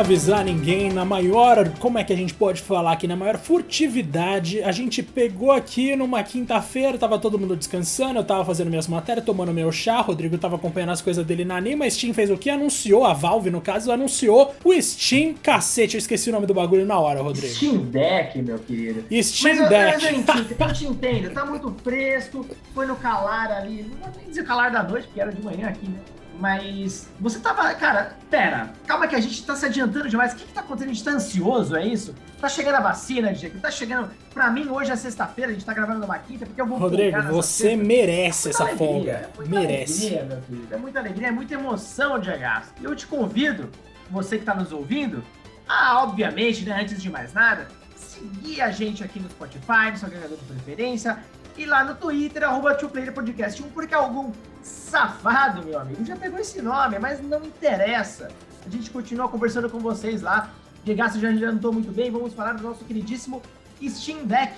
avisar ninguém, na maior, como é que a gente pode falar aqui, na maior furtividade, a gente pegou aqui numa quinta-feira, tava todo mundo descansando, eu tava fazendo minhas matérias, tomando meu chá, Rodrigo tava acompanhando as coisas dele na Anima, a Steam fez o que? Anunciou, a Valve no caso, anunciou o Steam cacete, eu esqueci o nome do bagulho na hora, Rodrigo. Steam Deck, meu querido. Steam mas, Deck. Mas, gente, eu te entendo, tá muito fresco, foi no calar ali, não vou nem dizer calar da noite, porque era de manhã aqui, né? Mas você tava. Cara, pera, calma que a gente tá se adiantando demais. O que, que tá acontecendo? A gente tá ansioso, é isso? Tá chegando a vacina, Diego? Tá chegando. Pra mim, hoje é sexta-feira, a gente tá gravando numa quinta, porque eu vou. Rodrigo, você merece é essa alegria, folga. É merece. Alegria, meu querido. É muita alegria, é muita emoção, Diego. E eu te convido, você que tá nos ouvindo, a, obviamente, né, antes de mais nada, seguir a gente aqui no Spotify, no seu agregador de preferência, e lá no Twitter, arroba Podcast 1, porque algum safado, meu amigo, já pegou esse nome, mas não interessa. A gente continua conversando com vocês lá. Diego, já adiantou muito bem, vamos falar do nosso queridíssimo Steam Deck.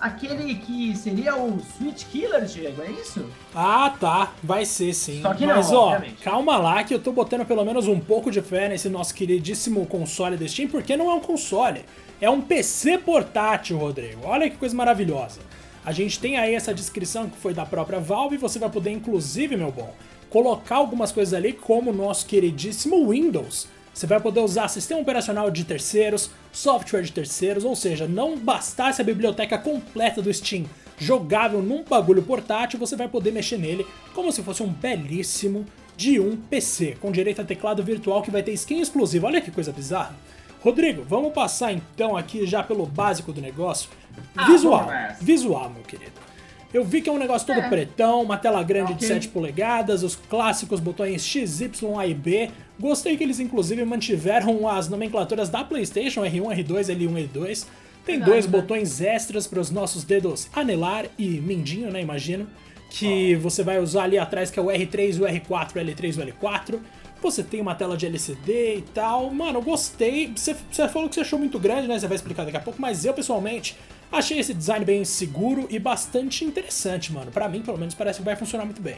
Aquele que seria o Switch Killer, Diego, é isso? Ah, tá. Vai ser sim. Só que não, Mas, ó, obviamente. calma lá que eu tô botando pelo menos um pouco de fé nesse nosso queridíssimo console da Steam, porque não é um console. É um PC portátil, Rodrigo. Olha que coisa maravilhosa. A gente tem aí essa descrição que foi da própria Valve, você vai poder, inclusive, meu bom, colocar algumas coisas ali, como o nosso queridíssimo Windows. Você vai poder usar sistema operacional de terceiros, software de terceiros, ou seja, não bastasse a biblioteca completa do Steam jogável num bagulho portátil, você vai poder mexer nele como se fosse um belíssimo de um PC, com direito a teclado virtual que vai ter skin exclusiva. Olha que coisa bizarra. Rodrigo, vamos passar então aqui já pelo básico do negócio. Ah, visual, visual, meu querido. Eu vi que é um negócio todo é. pretão, uma tela grande okay. de 7 polegadas, os clássicos botões X, Y, A e B. Gostei que eles inclusive mantiveram as nomenclaturas da PlayStation R1, R2, L1 e L2. Tem Verdade, dois né? botões extras para os nossos dedos anelar e mindinho, né? Imagino. Que oh. você vai usar ali atrás, que é o R3, o R4, o L3 e o L4 você tem uma tela de LCD e tal. Mano, eu gostei. Você, você falou que você achou muito grande, né? Você vai explicar daqui a pouco, mas eu pessoalmente achei esse design bem seguro e bastante interessante, mano. Para mim, pelo menos, parece que vai funcionar muito bem.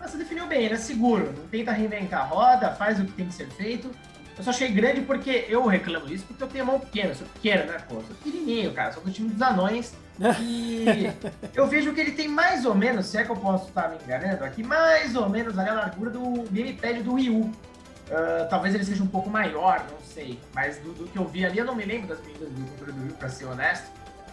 Você definiu bem, ele é seguro, não tenta reinventar a roda, faz o que tem que ser feito. Eu só achei grande porque eu reclamo isso porque eu tenho mão pequena, sou pequeno, né, pô? Eu sou pequenininho, cara, sou do time dos anões. E eu vejo que ele tem mais ou menos, se é que eu posso estar me enganando aqui, mais ou menos ali a largura do gamepad do Wii U. Uh, talvez ele seja um pouco maior, não sei. Mas do, do, que eu vi ali, eu não me lembro das medidas do controle do Wii, pra ser honesto.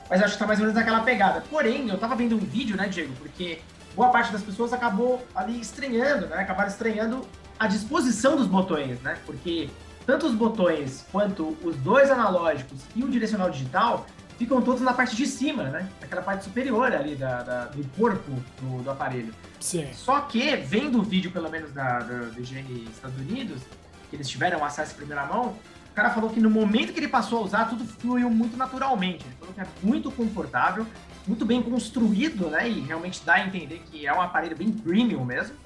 Mas acho que tá mais ou menos naquela pegada. Porém, eu tava vendo um vídeo, né, Diego? Porque boa parte das pessoas acabou ali estranhando, né? Acabaram estranhando a disposição dos botões, né? Porque tanto os botões quanto os dois analógicos e o direcional digital ficam todos na parte de cima, né? Naquela parte superior ali da, da do corpo do, do, aparelho. Sim. Só que, vendo o vídeo, pelo menos da, da, IGN Estados Unidos, que eles tiveram acesso em primeira mão, cara falou que no momento que ele passou a usar, tudo fluiu muito naturalmente. Ele falou que é muito confortável, muito bem construído, né? E realmente dá a entender que é um aparelho bem premium mesmo.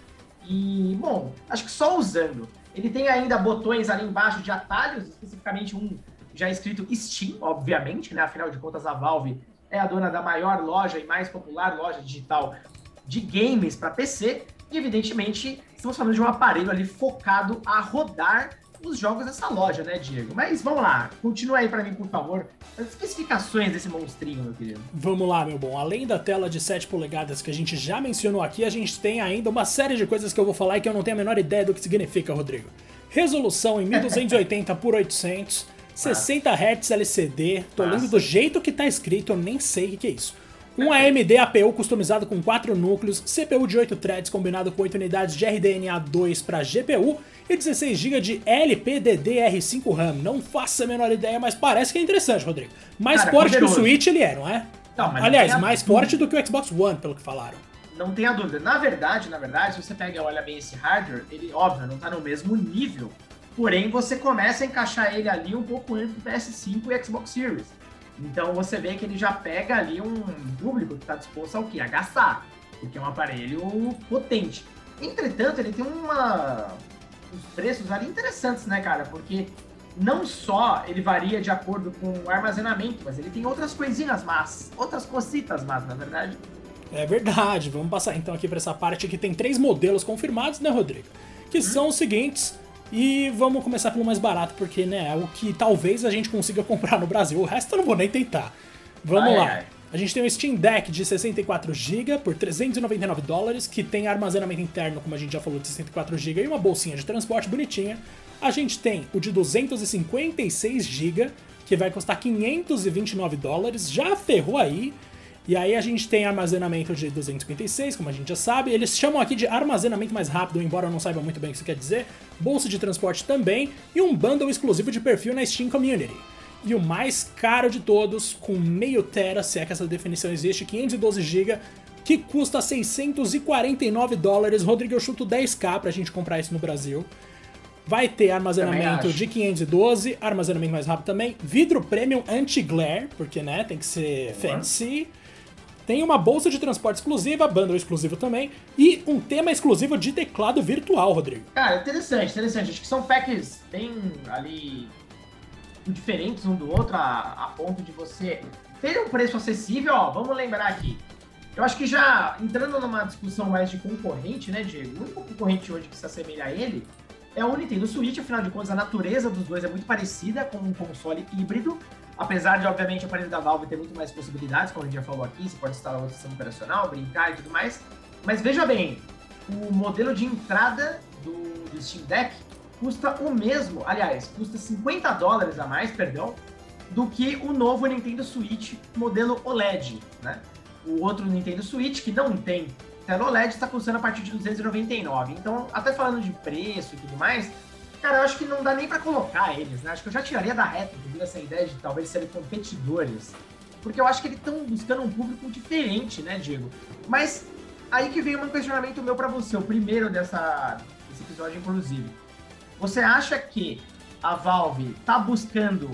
E, bom, acho que só usando. Ele tem ainda botões ali embaixo de atalhos, especificamente um já escrito Steam, obviamente, né? Afinal de contas, a Valve é a dona da maior loja e mais popular loja digital de games para PC. E, evidentemente, estamos falando de um aparelho ali focado a rodar os jogos dessa loja, né, Diego? Mas vamos lá, continua aí para mim, por favor, as especificações desse monstrinho, meu querido. Vamos lá, meu bom. Além da tela de 7 polegadas que a gente já mencionou aqui, a gente tem ainda uma série de coisas que eu vou falar e que eu não tenho a menor ideia do que significa, Rodrigo. Resolução em 1280 por 800, 60 Hz LCD, tô lendo do jeito que tá escrito, eu nem sei o que é isso. Um AMD APU customizado com 4 núcleos, CPU de 8 threads combinado com 8 unidades de RDNA2 para GPU e 16 GB de LPDDR5 RAM. Não faço a menor ideia, mas parece que é interessante, Rodrigo. Mais Cara, forte que o Switch ele é, não é? Não, Aliás, mais forte do que o Xbox One, pelo que falaram. Não tenha dúvida. Na verdade, na verdade, se você pega e olha bem esse hardware, ele, óbvio, não tá no mesmo nível Porém, você começa a encaixar ele ali um pouco antes do PS5 e Xbox Series. Então você vê que ele já pega ali um público que está disposto ao quê? A gastar. Porque é um aparelho potente. Entretanto, ele tem uma. os preços ali interessantes, né, cara? Porque não só ele varia de acordo com o armazenamento, mas ele tem outras coisinhas más, outras cositas más, na verdade. É verdade. Vamos passar então aqui para essa parte que tem três modelos confirmados, né, Rodrigo? Que hum. são os seguintes: E vamos começar pelo mais barato, porque né, é o que talvez a gente consiga comprar no Brasil. O resto eu não vou nem tentar. Vamos Ai, lá. ai. A gente tem um Steam Deck de 64GB por 399 dólares, que tem armazenamento interno, como a gente já falou, de 64GB e uma bolsinha de transporte bonitinha. A gente tem o de 256GB, que vai custar 529 dólares, já ferrou aí. E aí a gente tem armazenamento de 256, como a gente já sabe. Eles chamam aqui de armazenamento mais rápido, embora eu não saiba muito bem o que isso quer dizer. Bolsa de transporte também e um bundle exclusivo de perfil na Steam Community. E o mais caro de todos, com meio tera, se é que essa definição existe, 512 GB, que custa 649 dólares. Rodrigo, eu chuto 10k pra gente comprar isso no Brasil. Vai ter armazenamento de 512, armazenamento mais rápido também, vidro premium anti-glare, porque né, tem que ser fancy. Tem uma bolsa de transporte exclusiva, bundle exclusivo também, e um tema exclusivo de teclado virtual, Rodrigo. Cara, interessante, interessante. Acho que são packs bem ali diferentes um do outro, a, a ponto de você ter um preço acessível. Ó, vamos lembrar aqui. Eu acho que já entrando numa discussão mais de concorrente, né, Diego? O único concorrente hoje que se assemelha a ele é o Nintendo Switch, afinal de contas, a natureza dos dois é muito parecida com um console híbrido. Apesar de, obviamente, o aparelho da Valve ter muito mais possibilidades, como a gente já falou aqui, você pode instalar outro sistema operacional, brincar e tudo mais. Mas veja bem, o modelo de entrada do, do Steam Deck custa o mesmo, aliás, custa 50 dólares a mais, perdão, do que o novo Nintendo Switch modelo OLED, né? O outro Nintendo Switch, que não tem tela OLED, está custando a partir de 299. Então, até falando de preço e tudo mais, cara, eu acho que não dá nem para colocar eles, né? Acho que eu já tiraria da reta, inclusive, essa ideia de talvez serem competidores. Porque eu acho que eles estão buscando um público diferente, né, Diego? Mas aí que vem um questionamento meu para você, o primeiro dessa, desse episódio, inclusive. Você acha que a Valve tá buscando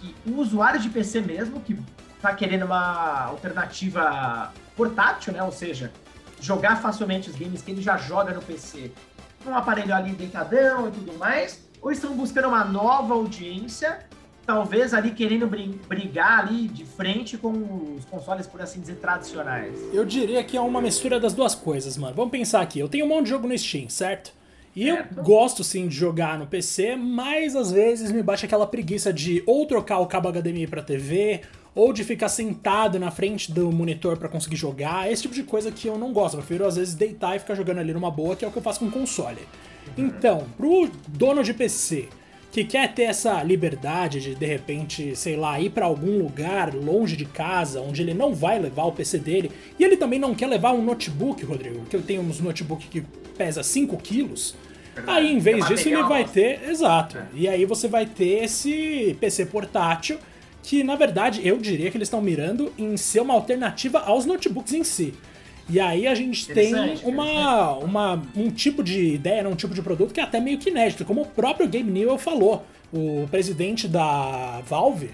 que o usuário de PC mesmo, que tá querendo uma alternativa portátil, né? Ou seja, jogar facilmente os games que ele já joga no PC num aparelho ali deitadão e tudo mais, ou estão buscando uma nova audiência, talvez ali querendo brigar ali de frente com os consoles, por assim dizer, tradicionais? Eu diria que é uma mistura das duas coisas, mano. Vamos pensar aqui. Eu tenho um monte de jogo no Steam, certo? E Certo. eu gosto sim de jogar no PC, mas às vezes me bate aquela preguiça de ou trocar o cabo HDMI pra TV, ou de ficar sentado na frente do monitor pra conseguir jogar. Esse tipo de coisa que eu não gosto. Eu prefiro às vezes deitar e ficar jogando ali numa boa, que é o que eu faço com o console. Então, pro dono de PC que quer ter essa liberdade de de repente, sei lá, ir pra algum lugar longe de casa, onde ele não vai levar o PC dele, e ele também não quer levar um notebook, Rodrigo, que eu tenho uns notebook que pesa 5 quilos. Aí, em vez É disso, ele vai ter. Exato. É. E aí você vai ter esse PC portátil, que na verdade eu diria que eles estão mirando em ser uma alternativa aos notebooks em si. E aí a gente tem uma, uma, um tipo de ideia, um tipo de produto que é até meio que inédito, como o próprio Gabe Newell falou, o presidente da Valve,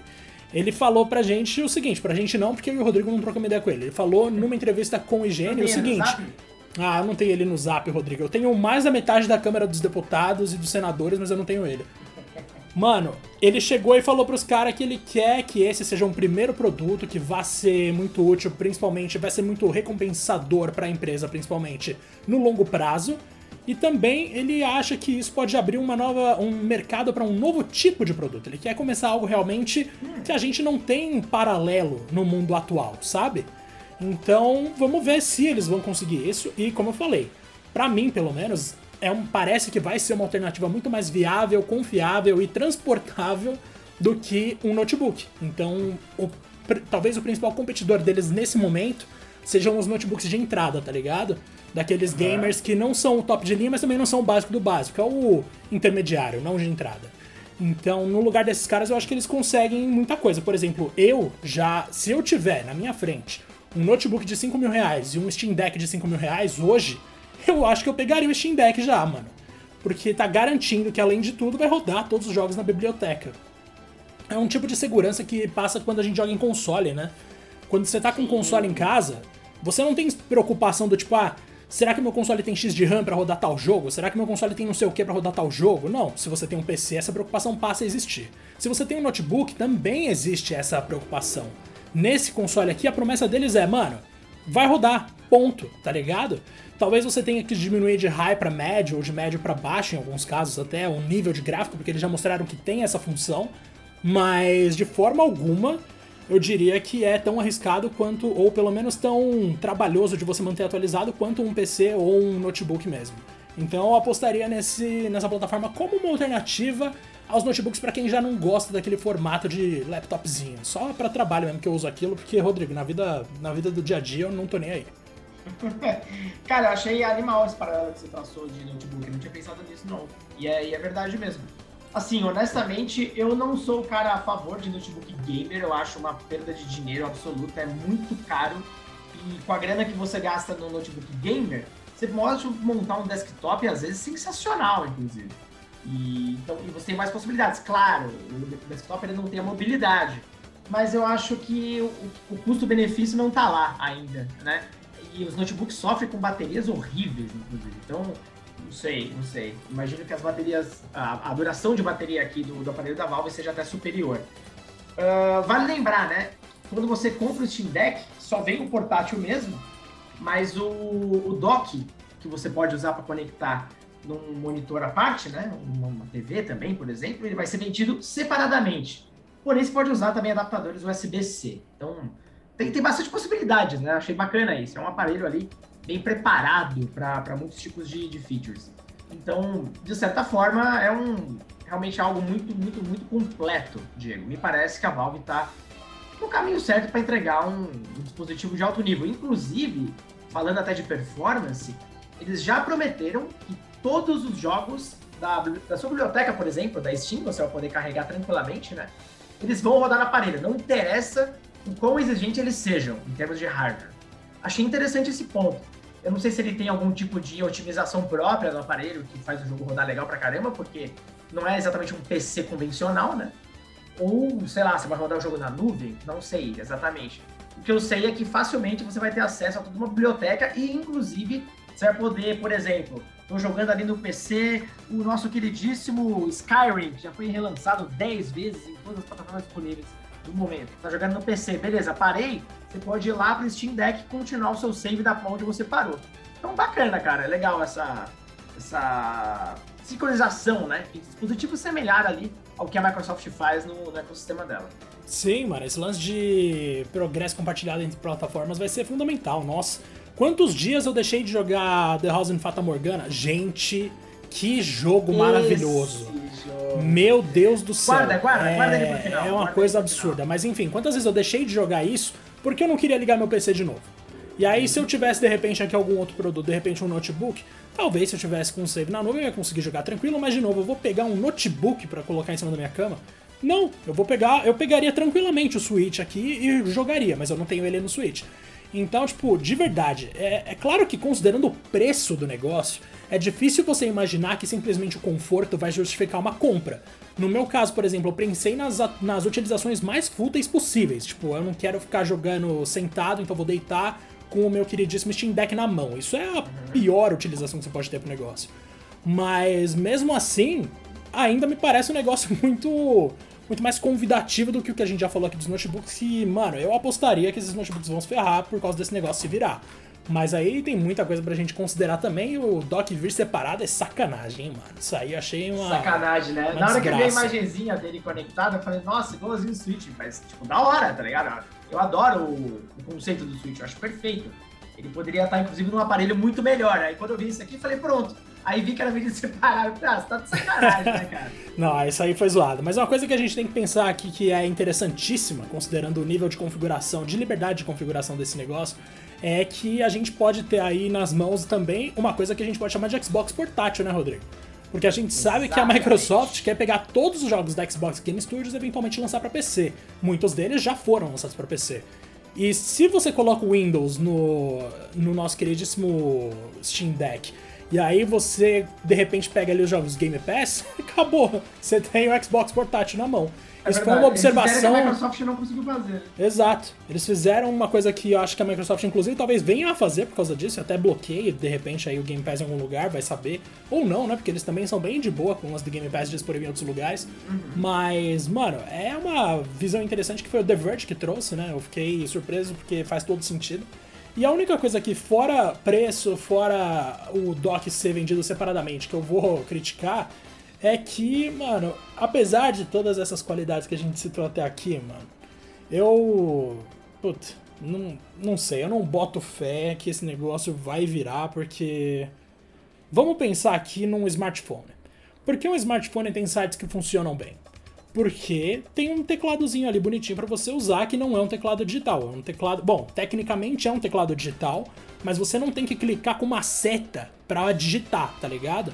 ele falou pra gente o seguinte, pra gente não, porque eu e o Rodrigo não trocamos ideia com ele. Ele falou numa entrevista com o IGN o seguinte. Ah, eu não tenho ele no zap, Rodrigo. Eu tenho mais da metade da Câmara dos Deputados e dos Senadores, mas eu não tenho ele. Mano, ele chegou e falou pros caras que ele quer que esse seja um primeiro produto que vá ser muito útil, principalmente, vai ser muito recompensador pra empresa, principalmente no longo prazo. E também ele acha que isso pode abrir uma nova, um mercado para um novo tipo de produto. Ele quer começar algo realmente que a gente não tem em paralelo no mundo atual, sabe? Então, vamos ver se eles vão conseguir isso. E como eu falei, pra mim, pelo menos, é um, parece que vai ser uma alternativa muito mais viável, confiável e transportável do que um notebook. Então, o talvez o principal competidor deles nesse momento sejam os notebooks de entrada, tá ligado? Daqueles gamers que não são o top de linha, mas também não são o básico do básico, é o intermediário, não o de entrada. Então, no lugar desses caras, eu acho que eles conseguem muita coisa. Por exemplo, eu já, se eu tiver na minha frente um notebook de 5 mil reais e um Steam Deck de 5 mil reais hoje, eu acho que eu pegaria o Steam Deck já, mano. Porque tá garantindo que, além de tudo, vai rodar todos os jogos na biblioteca. É um tipo de segurança que passa quando a gente joga em console, né? Quando você tá com um console em casa, você não tem preocupação do tipo, ah, será que meu console tem X de RAM pra rodar tal jogo? Será que meu console tem não sei o que pra rodar tal jogo? Não, se você tem um PC, essa preocupação passa a existir. Se você tem um notebook, também existe essa preocupação. Nesse console aqui, a promessa deles é, mano, vai rodar. Ponto, tá ligado? Talvez você tenha que diminuir de high para médio ou de médio para baixo, em alguns casos até, o nível de gráfico, porque eles já mostraram que tem essa função, mas de forma alguma eu diria que é tão arriscado quanto, ou pelo menos tão trabalhoso de você manter atualizado quanto um PC ou um notebook mesmo. Então eu apostaria nesse, nessa plataforma como uma alternativa aos notebooks para quem já não gosta daquele formato de laptopzinho. Só para trabalho mesmo que eu uso aquilo, porque, Rodrigo, na vida, na vida do dia a dia eu não tô nem aí. Cara, eu achei animal esse paralelo que você traçou de notebook. Eu não tinha pensado nisso, não. E é, e é verdade mesmo. Assim, honestamente, eu não sou o cara a favor de notebook gamer. Eu acho uma perda de dinheiro absoluta. É muito caro. E com a grana que você gasta no notebook gamer, você pode montar um desktop, às vezes, sensacional, inclusive. E, então, e você tem mais possibilidades. Claro, o desktop ele não tem a mobilidade. Mas eu acho que o, o custo-benefício não está lá ainda, né? E os notebooks sofrem com baterias horríveis, inclusive. Então, não sei, não sei. Imagino que as baterias, a, a duração de bateria aqui do, do, aparelho da Valve seja até superior. Uh, vale lembrar, né? Quando você compra o Steam Deck, só vem o portátil mesmo, mas o, o dock que você pode usar para conectar num monitor à parte, né? Uma TV também, por exemplo, ele vai ser vendido separadamente. Porém, você pode usar também adaptadores USB-C. Então, tem, tem bastante possibilidades, né? Achei bacana isso. É um aparelho ali bem preparado para muitos tipos de, de features. Então, de certa forma, é um realmente algo muito, muito, muito completo, Diego. Me parece que a Valve está no caminho certo para entregar um, um, dispositivo de alto nível. Inclusive, falando até de performance, eles já prometeram que todos os jogos da, da sua biblioteca, por exemplo, da Steam, você vai poder carregar tranquilamente, né? Eles vão rodar no aparelho. Não interessa o quão exigente eles sejam em termos de hardware. Achei interessante esse ponto. Eu não sei se ele tem algum tipo de otimização própria do aparelho que faz o jogo rodar legal pra caramba, porque não é exatamente um PC convencional, né? Ou, sei lá, você vai rodar o jogo na nuvem? Não sei exatamente. O que eu sei é que facilmente você vai ter acesso a toda uma biblioteca e, inclusive, você vai poder, por exemplo, tô jogando ali no PC o nosso queridíssimo Skyrim, que já foi relançado 10 vezes em todas as plataformas disponíveis no momento. Tá jogando no PC, beleza, parei, você pode ir lá pro Steam Deck e continuar o seu save da onde você parou. Então, bacana, cara. É legal essa, essa sincronização, né? E dispositivo semelhar ali ao que a Microsoft faz no, no ecossistema dela. Sim, mano. Esse lance de progresso compartilhado entre plataformas vai ser fundamental. Nossa, quantos dias eu deixei de jogar The House in Fata Morgana? Gente, que jogo Esse maravilhoso. Jogo. Meu Deus do céu. Guarda, guarda, é, guarda ele pro final. É uma coisa absurda. Mas enfim, quantas vezes eu deixei de jogar isso porque eu não queria ligar meu PC de novo. E aí, se eu tivesse de repente aqui algum outro produto, de repente um notebook, talvez se eu tivesse com um save na nuvem eu ia conseguir jogar tranquilo, mas de novo, eu vou pegar um notebook para colocar em cima da minha cama. Não, eu vou pegar, eu pegaria tranquilamente o Switch aqui e jogaria, mas eu não tenho ele no Switch. Então, tipo, de verdade, é, é claro que considerando o preço do negócio, é difícil você imaginar que simplesmente o conforto vai justificar uma compra. No meu caso, por exemplo, eu pensei nas, nas utilizações mais fúteis possíveis. Tipo, eu não quero ficar jogando sentado, então vou deitar com o meu queridíssimo Steam Deck na mão. Isso é a pior utilização que você pode ter pro negócio. Mas mesmo assim, ainda me parece um negócio muito muito mais convidativo do que o que a gente já falou aqui dos notebooks. E, mano, eu apostaria que esses notebooks vão se ferrar por causa desse negócio se virar. Mas aí tem muita coisa pra gente considerar também. O dock vir separado é sacanagem, hein, mano. Isso aí achei uma. Sacanagem, né? Na hora que eu vi a imagenzinha dele conectada, eu falei, nossa, igualzinho o Switch. Mas, tipo, da hora, tá ligado? Eu adoro o, o conceito do Switch, eu acho perfeito. Ele poderia estar, inclusive, num aparelho muito melhor. Aí quando eu vi isso aqui, eu falei, pronto. Aí vi que era vídeo separado. Ah, você tá de sacanagem, né, cara? Não, isso aí foi zoado. Mas uma coisa que a gente tem que pensar aqui que é interessantíssima, considerando o nível de configuração, de liberdade de configuração desse negócio, é que a gente pode ter aí nas mãos também uma coisa que a gente pode chamar de Xbox portátil, né, Rodrigo? Porque a gente sabe Exatamente. que a Microsoft quer pegar todos os jogos da Xbox Game Studios e eventualmente lançar para PC. Muitos deles já foram lançados para PC. E se você coloca o Windows no, no nosso queridíssimo Steam Deck e aí você de repente pega ali os jogos Game Pass, acabou. Você tem o Xbox portátil na mão. É Isso foi uma observação. que a Microsoft não conseguiu fazer. Exato. Eles fizeram uma coisa que eu acho que a Microsoft, inclusive, talvez venha a fazer por causa disso, até bloqueie, de repente, aí o Game Pass em algum lugar, vai saber. Ou não, né? Porque eles também são bem de boa com as do Game Pass disponível em outros lugares. Uhum. Mas, mano, é uma visão interessante que foi o The Verge que trouxe, né? Eu fiquei surpreso porque faz todo sentido. E a única coisa que, fora preço, fora o dock ser vendido separadamente, que eu vou criticar, é que, mano, apesar de todas essas qualidades que a gente citou até aqui, mano, eu. Putz, não, não sei, eu não boto fé que esse negócio vai virar, porque. Vamos pensar aqui num smartphone. Por que um smartphone tem sites que funcionam bem? Porque tem um tecladozinho ali bonitinho para você usar que não é um teclado digital. É um teclado. Bom, tecnicamente é um teclado digital, mas você não tem que clicar com uma seta para digitar, tá ligado?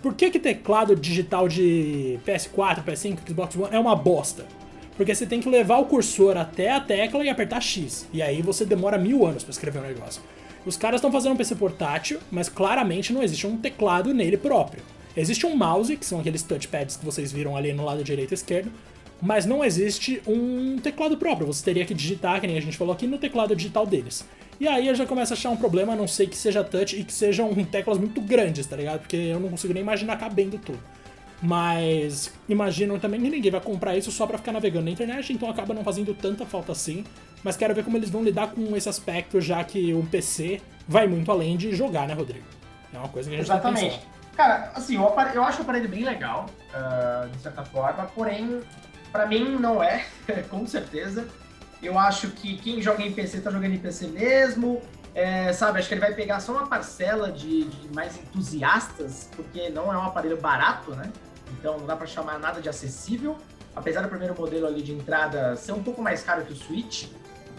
Por que, que teclado digital de PS4, PS5, Xbox One é uma bosta? Porque você tem que levar o cursor até a tecla e apertar X. E aí você demora mil anos para escrever um negócio. Os caras estão fazendo um PC portátil, mas claramente não existe um teclado nele próprio. Existe um mouse, que são aqueles touchpads que vocês viram ali no lado direito e esquerdo, mas não existe um teclado próprio. Você teria que digitar, que nem a gente falou aqui, no teclado digital deles. E aí eu já começo a achar um problema, a não sei que seja touch e que sejam teclas muito grandes, tá ligado? Porque eu não consigo nem imaginar cabendo tudo. Mas imagino também que ninguém vai comprar isso só para ficar navegando na internet, então acaba não fazendo tanta falta assim. Mas quero ver como eles vão lidar com esse aspecto, já que o PC vai muito além de jogar, né, Rodrigo? É uma coisa que a gente Exatamente. Cara, assim, eu, eu acho o aparelho bem legal, uh, de certa forma, porém, para mim não é, com certeza. Eu acho que quem joga em PC tá jogando em PC mesmo. É, sabe, acho que ele vai pegar só uma parcela de, de, mais entusiastas, porque não é um aparelho barato, né? Então não dá para chamar nada de acessível. Apesar do primeiro modelo ali de entrada ser um pouco mais caro que o Switch.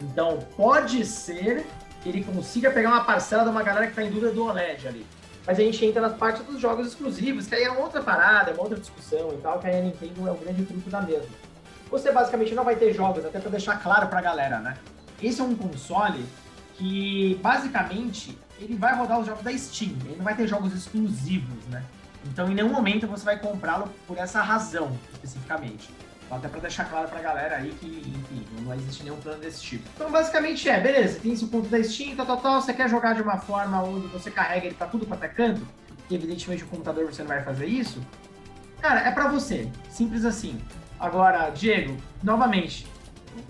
Então pode ser que ele consiga pegar uma parcela de uma galera que tá em dúvida do OLED ali. Mas a gente entra nas partes dos jogos exclusivos, que aí é uma outra parada, é uma outra discussão e tal, que aí a Nintendo é o grande truque da mesma você basicamente não vai ter jogos, até para deixar claro para a galera, né? Esse é um console que basicamente ele vai rodar os jogos da Steam, ele não vai ter jogos exclusivos, né? Então em nenhum momento você vai comprá-lo por essa razão, especificamente. Até para deixar claro pra galera aí que, enfim, não existe nenhum plano desse tipo. Então, basicamente é, beleza, tem esse ponto da Steam, tal, tal, tal, você quer jogar de uma forma onde você carrega ele pra tudo quanto é canto, e evidentemente o computador você não vai fazer isso, cara, é para você. Simples assim. Agora, Diego, novamente,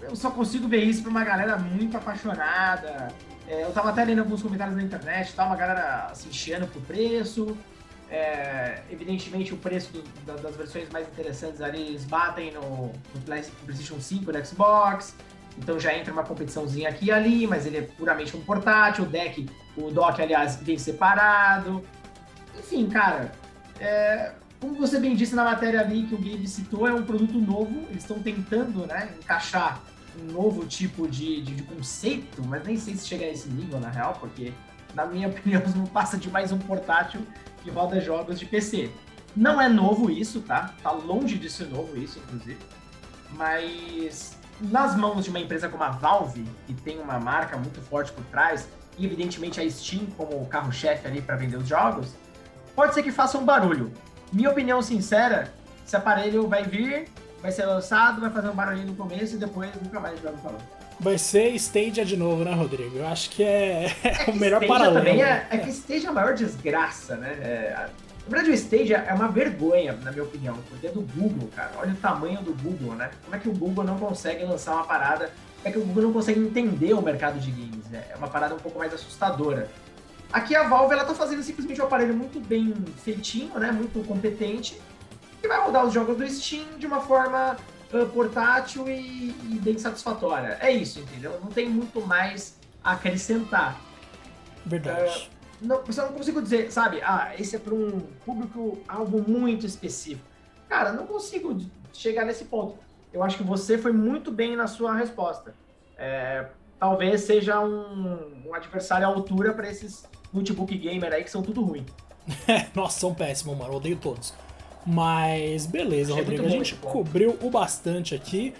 eu só consigo ver isso pra uma galera muito apaixonada. É, eu tava até lendo alguns comentários na internet, tá? Uma galera assim, chiando pro preço. É, evidentemente, o preço do, da, das versões mais interessantes ali, eles batem no, no PlayStation 5, no Xbox. Então já entra uma competiçãozinha aqui e ali, mas ele é puramente um portátil. O deck, o dock, aliás, vem separado. Enfim, cara, é, como você bem disse na matéria ali que o Gabe citou, é um produto novo, eles estão tentando né, encaixar um novo tipo de, de, de, conceito, mas nem sei se chega a esse nível na real, porque na minha opinião não passa de mais um portátil que roda jogos de PC. Não é novo isso, tá? Tá longe de ser novo isso, inclusive. Mas nas mãos de uma empresa como a Valve, que tem uma marca muito forte por trás, e evidentemente a Steam como carro-chefe ali para vender os jogos, pode ser que faça um barulho. Minha opinião sincera, esse aparelho vai vir, vai ser lançado, vai fazer um barulhinho no começo e depois nunca mais vai falar. Vai ser Stadia de novo, né, Rodrigo? Eu acho que é, é o melhor Stadia paralelo. Também é, é que Stadia é a maior desgraça, né? É, na verdade, o Stadia é uma vergonha, na minha opinião, porque é do Google, cara. Olha o tamanho do Google, né? Como é que o Google não consegue lançar uma parada? É que o Google não consegue entender o mercado de games? Né? É uma parada um pouco mais assustadora. Aqui a Valve ela tá fazendo simplesmente um aparelho muito bem feitinho, né? Muito competente, que vai rodar os jogos do Steam de uma forma portátil e, e, bem satisfatória. É isso, entendeu? Não tem muito mais a acrescentar. Verdade. Uh, não, eu não consigo dizer, sabe? Ah, esse é para um público algo muito específico. Cara, não consigo chegar nesse ponto. Eu acho que você foi muito bem na sua resposta. É, talvez seja um, um adversário à altura para esses notebook gamer aí que são tudo ruim. Nossa, são péssimos, mano. Eu odeio todos. Mas beleza, Achei Rodrigo. A gente cobriu o bastante aqui.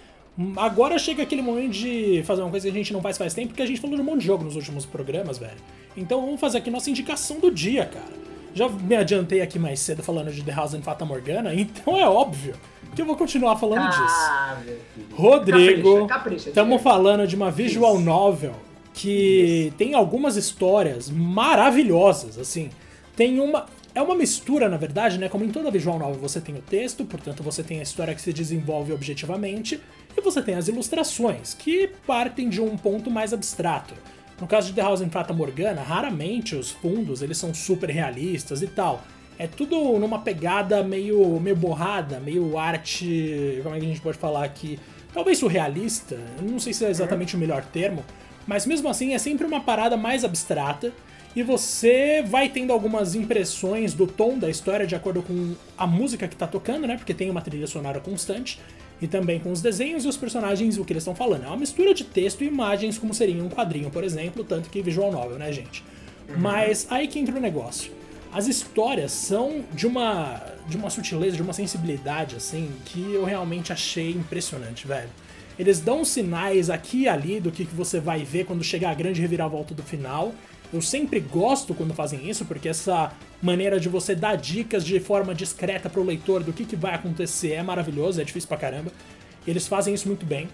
Agora chega aquele momento de fazer uma coisa que a gente não faz faz tempo, porque a gente falou de um monte de jogo nos últimos programas, velho. Então vamos fazer aqui nossa indicação do dia, cara. Já me adiantei aqui mais cedo falando de The House and Fata Morgana, então é óbvio que eu vou continuar falando ah, disso. Rodrigo, estamos falando de uma visual Isso. novel que Isso. tem algumas histórias maravilhosas, assim. Tem uma. É uma mistura, na verdade, né? Como em toda visual novel, você tem o texto, portanto você tem a história que se desenvolve objetivamente, e você tem as ilustrações, que partem de um ponto mais abstrato. No caso de The House em Fata Morgana, raramente os fundos eles são super realistas e tal. É tudo numa pegada meio, meio borrada, meio arte. Como é que a gente pode falar aqui? Talvez surrealista, não sei se é exatamente o melhor termo, mas mesmo assim é sempre uma parada mais abstrata e você vai tendo algumas impressões do tom da história de acordo com a música que tá tocando, né? Porque tem uma trilha sonora constante e também com os desenhos e os personagens, o que eles estão falando. É uma mistura de texto e imagens, como seria um quadrinho, por exemplo, tanto que visual novel, né, gente? Uhum. Mas aí que entra o negócio. As histórias são de uma de uma sutileza, de uma sensibilidade assim, que eu realmente achei impressionante, velho. Eles dão sinais aqui e ali do que você vai ver quando chegar a grande reviravolta do final. Eu sempre gosto quando fazem isso, porque essa maneira de você dar dicas de forma discreta pro leitor do que, que vai acontecer é maravilhoso, é difícil pra caramba. Eles fazem isso muito bem.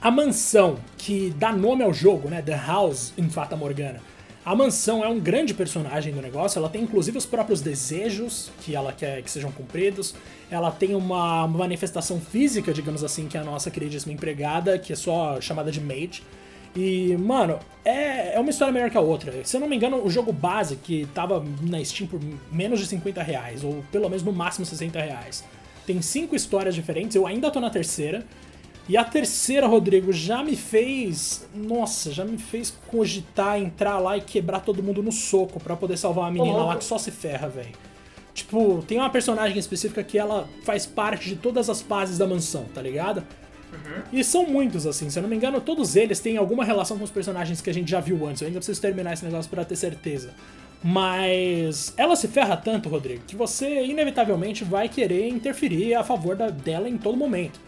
A mansão, que dá nome ao jogo, né? The House em Fata Morgana. A mansão é um grande personagem do negócio, ela tem inclusive os próprios desejos que ela quer que sejam cumpridos. Ela tem uma manifestação física, digamos assim, que é a nossa queridíssima empregada, que é só chamada de maid. E, mano, é, é uma história melhor que a outra. Se eu não me engano, o jogo base, que tava na Steam por menos de 50 reais, ou pelo menos no máximo 60 reais, tem cinco histórias diferentes, eu ainda tô na terceira. E a terceira, Rodrigo, já me fez. Nossa, já me fez cogitar entrar lá e quebrar todo mundo no soco para poder salvar uma menina lá que só se ferra, velho. Tipo, tem uma personagem específica que ela faz parte de todas as fases da mansão, tá ligado? Uhum. E são muitos, assim, se eu não me engano, todos eles têm alguma relação com os personagens que a gente já viu antes. Eu ainda preciso terminar esse negócio para ter certeza. Mas ela se ferra tanto, Rodrigo, que você inevitavelmente vai querer interferir a favor da, dela em todo momento.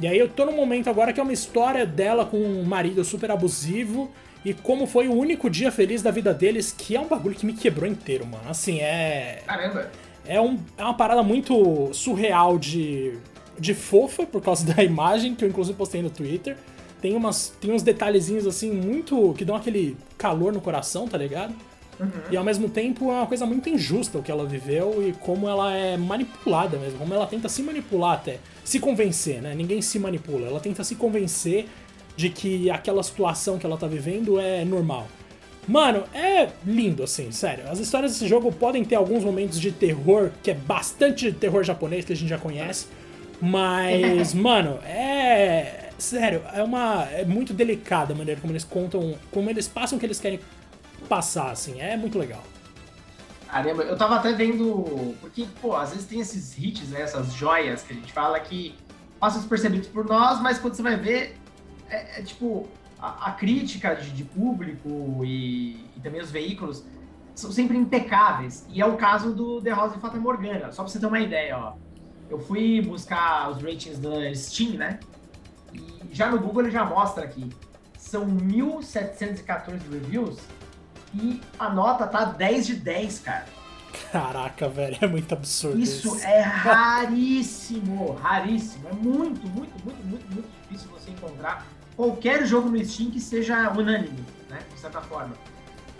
E aí eu tô num momento agora que é uma história dela com um marido super abusivo e como foi o único dia feliz da vida deles, que é um bagulho que me quebrou inteiro, mano. Assim, é. Caramba! É, um, é uma parada muito surreal de de fofa, por causa da imagem, que eu inclusive postei no Twitter. Tem, umas, tem uns detalhezinhos assim muito. que dão aquele calor no coração, tá ligado? Uhum. E ao mesmo tempo é uma coisa muito injusta o que ela viveu e como ela é manipulada mesmo, como ela tenta se manipular até, se convencer, né? Ninguém se manipula, ela tenta se convencer de que aquela situação que ela tá vivendo é normal. Mano, é lindo assim, sério. As histórias desse jogo podem ter alguns momentos de terror, que é bastante terror japonês que a gente já conhece. Mas, mano, é. Sério, é uma. É muito delicada a maneira como eles contam. Como eles passam o que eles querem passar, assim. É muito legal. Caramba, eu tava até vendo. Porque, pô, às vezes tem esses hits, né? Essas joias que a gente fala que passam despercebidos por nós, mas quando você vai ver, é, é tipo. A, a crítica de, de público e, e, também os veículos são sempre impecáveis. E é o caso do The House de Fata Morgana. Só pra você ter uma ideia, ó eu fui buscar os ratings da Steam, né? E já no Google ele já mostra aqui. São 1.714 reviews e a nota tá 10 de 10, cara. Caraca, velho, é muito absurdo isso. Isso é raríssimo, raríssimo. É muito, muito, muito, muito, muito difícil você encontrar qualquer jogo no Steam que seja unânime, né? De certa forma.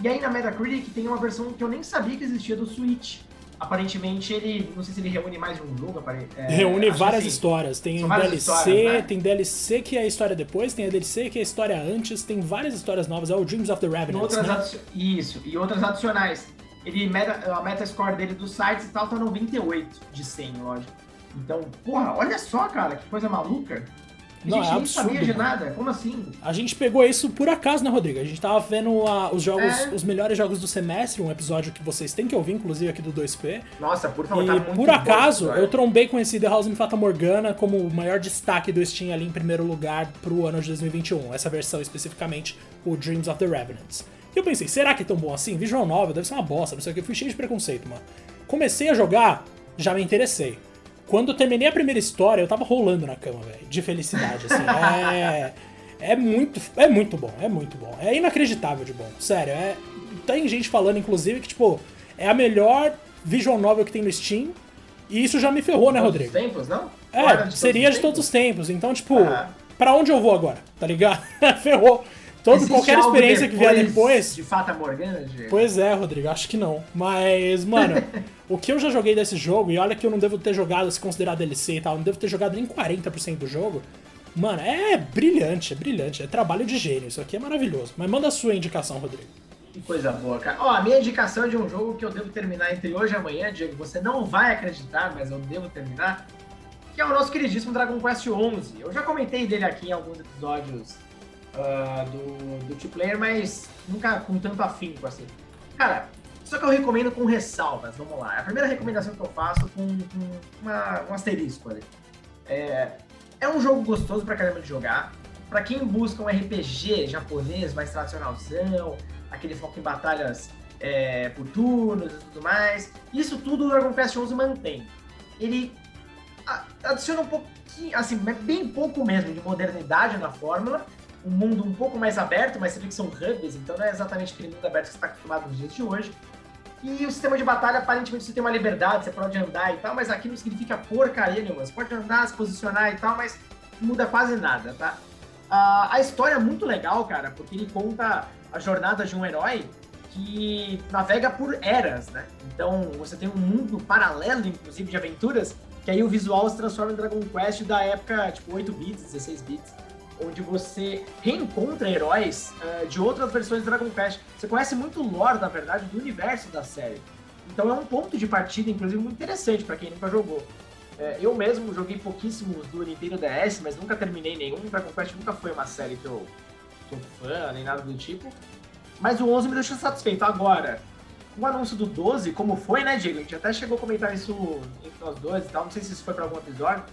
E aí na Metacritic tem uma versão que eu nem sabia que existia do Switch aparentemente ele, não sei se ele reúne mais de um jogo. É, reúne várias histórias. Tem várias DLC, histórias, né? tem DLC que é a história depois, tem a DLC que é a história antes, tem várias histórias novas, é o Dreams of the Revenant. Né? Isso, e outras adicionais. Ele, meta, a metascore dele dos sites e tal tá 98 de 100, lógico. Então, porra, olha só, cara, que coisa maluca. A não, gente é nem sabia de nada, como assim? A gente pegou isso por acaso, né, Rodrigo? A gente tava vendo a, os jogos, é. os melhores jogos do semestre, um episódio que vocês têm que ouvir, inclusive aqui do 2P. Nossa, por favor, E tá por acaso, bom, eu trombei com esse The House in Fata Morgana como o maior destaque do Steam ali em primeiro lugar pro ano de 2021. Essa versão especificamente, o Dreams of the Revenants. E eu pensei, será que é tão bom assim? Visual Novel deve ser uma bosta, não sei o que. Eu fui cheio de preconceito, mano. Comecei a jogar, já me interessei. Quando eu terminei a primeira história, eu tava rolando na cama, velho. De felicidade, assim. É. É muito, é muito bom, é muito bom. É inacreditável de bom. Sério, é. Tem gente falando, inclusive, que, tipo, é a melhor visual novel que tem no Steam. E isso já me ferrou, né, Rodrigo? Todos os tempos, não? É, de seria de todos os tempos. Então, tipo, ah. pra onde eu vou agora? Tá ligado? Ferrou. Todo, qualquer experiência que vier depois. De Fata Morgana, Diego? Pois é, Rodrigo, acho que não. Mas, mano, o que eu já joguei desse jogo, e olha que eu não devo ter jogado, se considerar DLC e tal, não devo ter jogado nem 40% do jogo. Mano, é brilhante, é brilhante. É trabalho de gênio. Isso aqui é maravilhoso. Mas manda a sua indicação, Rodrigo. Que coisa boa, cara. Ó, a minha indicação é de um jogo que eu devo terminar entre hoje e amanhã, Diego. Você não vai acreditar, mas eu devo terminar. Que é o nosso queridíssimo Dragon Quest XI. Eu já comentei dele aqui em alguns episódios uh, do, do Two-Player, mas nunca com tanto afinco assim. Cara, só que eu recomendo com ressalvas, vamos lá. É a primeira recomendação que eu faço com, com uma, um asterisco ali. É, é um jogo gostoso pra caramba de jogar. Pra quem busca um RPG japonês mais tradicionalzão, aquele foco em batalhas é, por turnos e tudo mais, isso tudo o Dragon Quest XI mantém. Ele adiciona um pouquinho, assim, bem pouco mesmo de modernidade na fórmula, um mundo um pouco mais aberto, mas você vê que são hubs, então não é exatamente aquele mundo aberto que você está acostumado nos dias de hoje. E o sistema de batalha, aparentemente, você tem uma liberdade, você pode andar e tal, mas aqui não significa porcaria nenhuma. Você pode andar, se posicionar e tal, mas não muda quase nada, tá? Uh, a história é muito legal, cara, porque ele conta a jornada de um herói que navega por eras, né? Então, você tem um mundo paralelo, inclusive, de aventuras, que aí o visual se transforma em Dragon Quest da época, tipo, 8 bits, 16 bits onde você reencontra heróis uh, de outras versões do Dragon Quest. Você conhece muito o lore, na verdade, do universo da série. Então é um ponto de partida, inclusive, muito interessante para quem nunca jogou. É, eu mesmo joguei pouquíssimos do Nintendo DS, mas nunca terminei nenhum. Dragon Quest nunca foi uma série que eu sou fã, nem nada do tipo. Mas o 11 me deixou satisfeito. Agora, o anúncio do 12, como foi, né, Diego? A gente até chegou a comentar isso entre nós dois e tal. Não sei se isso foi para algum episódio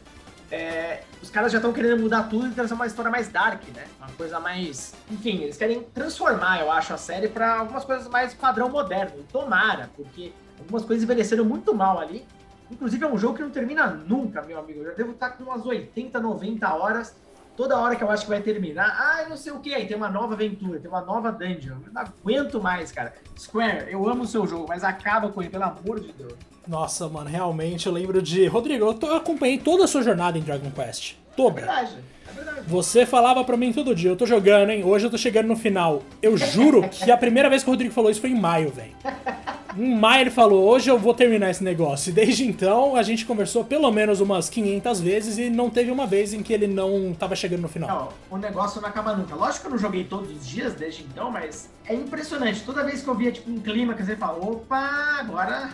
é, os caras já estão querendo mudar tudo e trazer uma história mais dark, né? Uma coisa mais. Enfim, eles querem transformar, eu acho, a série para algumas coisas mais padrão moderno. E tomara, porque algumas coisas envelheceram muito mal ali. Inclusive, é um jogo que não termina nunca, meu amigo. Eu já devo estar com umas 80, 90 horas. Toda hora que eu acho que vai terminar, ah, não sei o que, aí tem uma nova aventura, tem uma nova dungeon. Eu não aguento mais, cara. Square, eu amo o seu jogo, mas acaba com ele, pelo amor de Deus. Nossa, mano, realmente eu lembro de. Rodrigo, eu, tô, eu acompanhei toda a sua jornada em Dragon Quest. Toda. É verdade. É verdade. Você falava pra mim todo dia, eu tô jogando, hein? Hoje eu tô chegando no final. Eu juro que a primeira vez que o Rodrigo falou isso foi em maio, velho. Em maio ele falou, hoje eu vou terminar esse negócio. E desde então a gente conversou pelo menos umas 500 vezes e não teve uma vez em que ele não tava chegando no final. Não, o negócio não acaba nunca. Lógico que eu não joguei todos os dias desde então, mas é impressionante. Toda vez que eu via tipo um clima que você fala, opa, agora,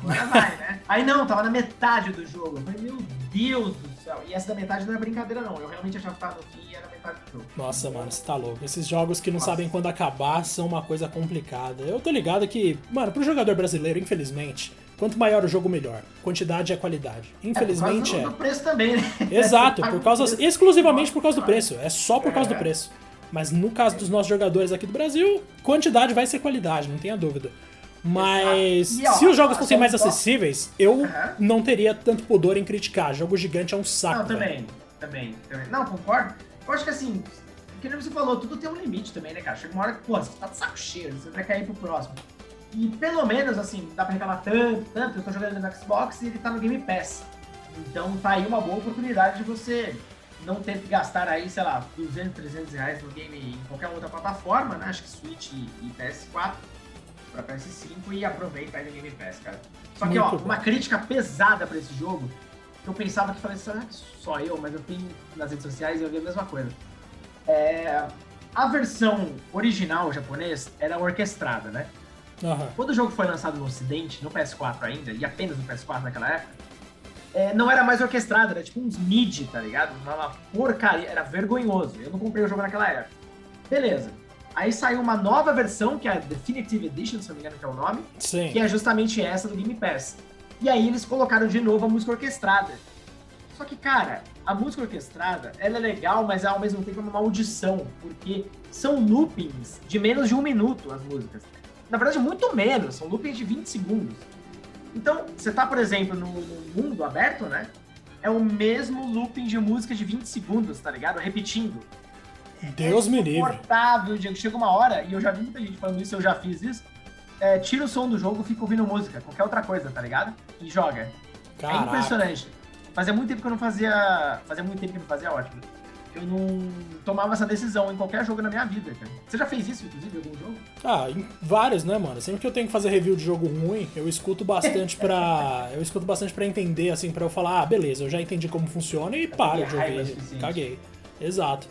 agora vai, né? Aí não, tava na metade do jogo. Eu falei, meu Deus do céu. E essa da metade não é brincadeira, não. Eu realmente achava que tava no fim Nossa, mano, você tá louco. Esses jogos que não Nossa. sabem quando acabar são uma coisa complicada. Eu tô ligado que, mano, pro jogador brasileiro, infelizmente, quanto maior o jogo, melhor. Quantidade é qualidade. Infelizmente é. Por causa do, é. do preço também, né? Exato, por causa, exclusivamente por causa do preço. É só por causa do é. preço. Mas no caso dos nossos jogadores aqui do Brasil, quantidade vai ser qualidade, não tenha dúvida. Mas e, ó, se os jogos fossem mais acessíveis, eu uhum. não teria tanto pudor em criticar. Jogo gigante é um saco. Não, também, também, também. Não, concordo. Eu acho que assim, que nem você falou, tudo tem um limite também, né, cara? Chega uma hora que, pô, você tá de saco cheio, você vai cair pro próximo. E pelo menos, assim, dá pra reclamar tanto, tanto, eu tô jogando no Xbox e ele tá no Game Pass. Então tá aí uma boa oportunidade de você não ter que gastar aí, sei lá, 200, 300 reais no game em qualquer outra plataforma, né? Acho que Switch e PS4 para PS5 e aproveita aí no Game Pass, cara. Só que, Muito ó, bom. uma crítica pesada para esse jogo, eu pensava que falei, que só eu, mas eu tenho nas redes sociais e eu vi a mesma coisa. É, a versão original japonês era orquestrada, né? Uhum. Quando o jogo foi lançado no ocidente, no PS4 ainda, e apenas no PS4 naquela época, é, não era mais orquestrada, era tipo uns MIDI, tá ligado? Uma porcaria, era vergonhoso. Eu não comprei o jogo naquela época. Beleza. Aí saiu uma nova versão, que é a Definitive Edition, se não me engano que é o nome, Sim. que é justamente essa do Game Pass. E aí eles colocaram de novo a música orquestrada. Só que, cara, a música orquestrada, ela é legal, mas ao mesmo tempo é uma maldição, porque são loopings de menos de um minuto as músicas. Na verdade, muito menos, são loopings de 20 segundos. Então, você tá, por exemplo, no, no mundo aberto, né? É o mesmo looping de música de 20 segundos, tá ligado? Repetindo. Deus é me livre. Confortável, Diego. Chega uma hora, e eu já vi muita gente falando isso, eu já fiz isso. É, tira o som do jogo, fica ouvindo música, qualquer outra coisa, tá ligado? E joga. É Caraca. É impressionante. Fazia muito tempo que eu não fazia. Fazia muito tempo que eu não fazia ótimo. Eu não tomava essa decisão em qualquer jogo na minha vida, cara. Você já fez isso, inclusive, em algum jogo? Ah, em vários, né, mano? Sempre que eu tenho que fazer review de jogo ruim, eu escuto bastante pra. eu escuto bastante pra entender, assim, pra eu falar, ah, beleza, eu já entendi como funciona e paro de ouvir. Caguei. Exato.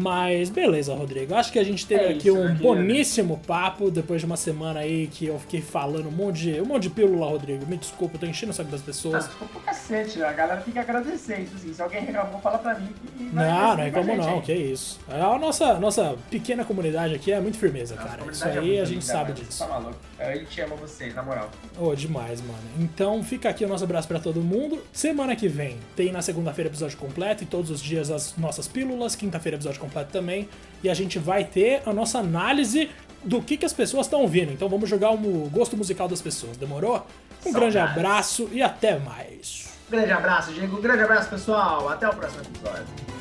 Mas beleza, Rodrigo. Acho que a gente teve É aqui um né, querido? boníssimo papo depois de uma semana aí que eu fiquei falando um monte de, um monte de pílula, Rodrigo. Me desculpa, eu tô enchendo o saco das pessoas. desculpa pro cacete, a galera agradecer isso, assim. Se alguém reclamou, fala pra mim. Não, não agradecer é gente não, aí. que isso. A nossa, nossa pequena comunidade aqui é muito firmeza, Nossa, cara. Isso é aí muito a gente sabe disso. Tá maluco. A gente ama vocês, na moral. Oh, demais, mano. Então fica aqui o nosso abraço pra todo mundo. Semana que vem tem na segunda-feira episódio completo e todos os dias as nossas pílulas. Quinta-feira episódio completo também. E a gente vai ter a nossa análise do que, que as pessoas estão ouvindo. Então vamos jogar o gosto musical das pessoas. Demorou? Um grande Saudades. abraço e até mais. Um grande abraço, Diego. Um grande abraço, pessoal. Até o próximo episódio.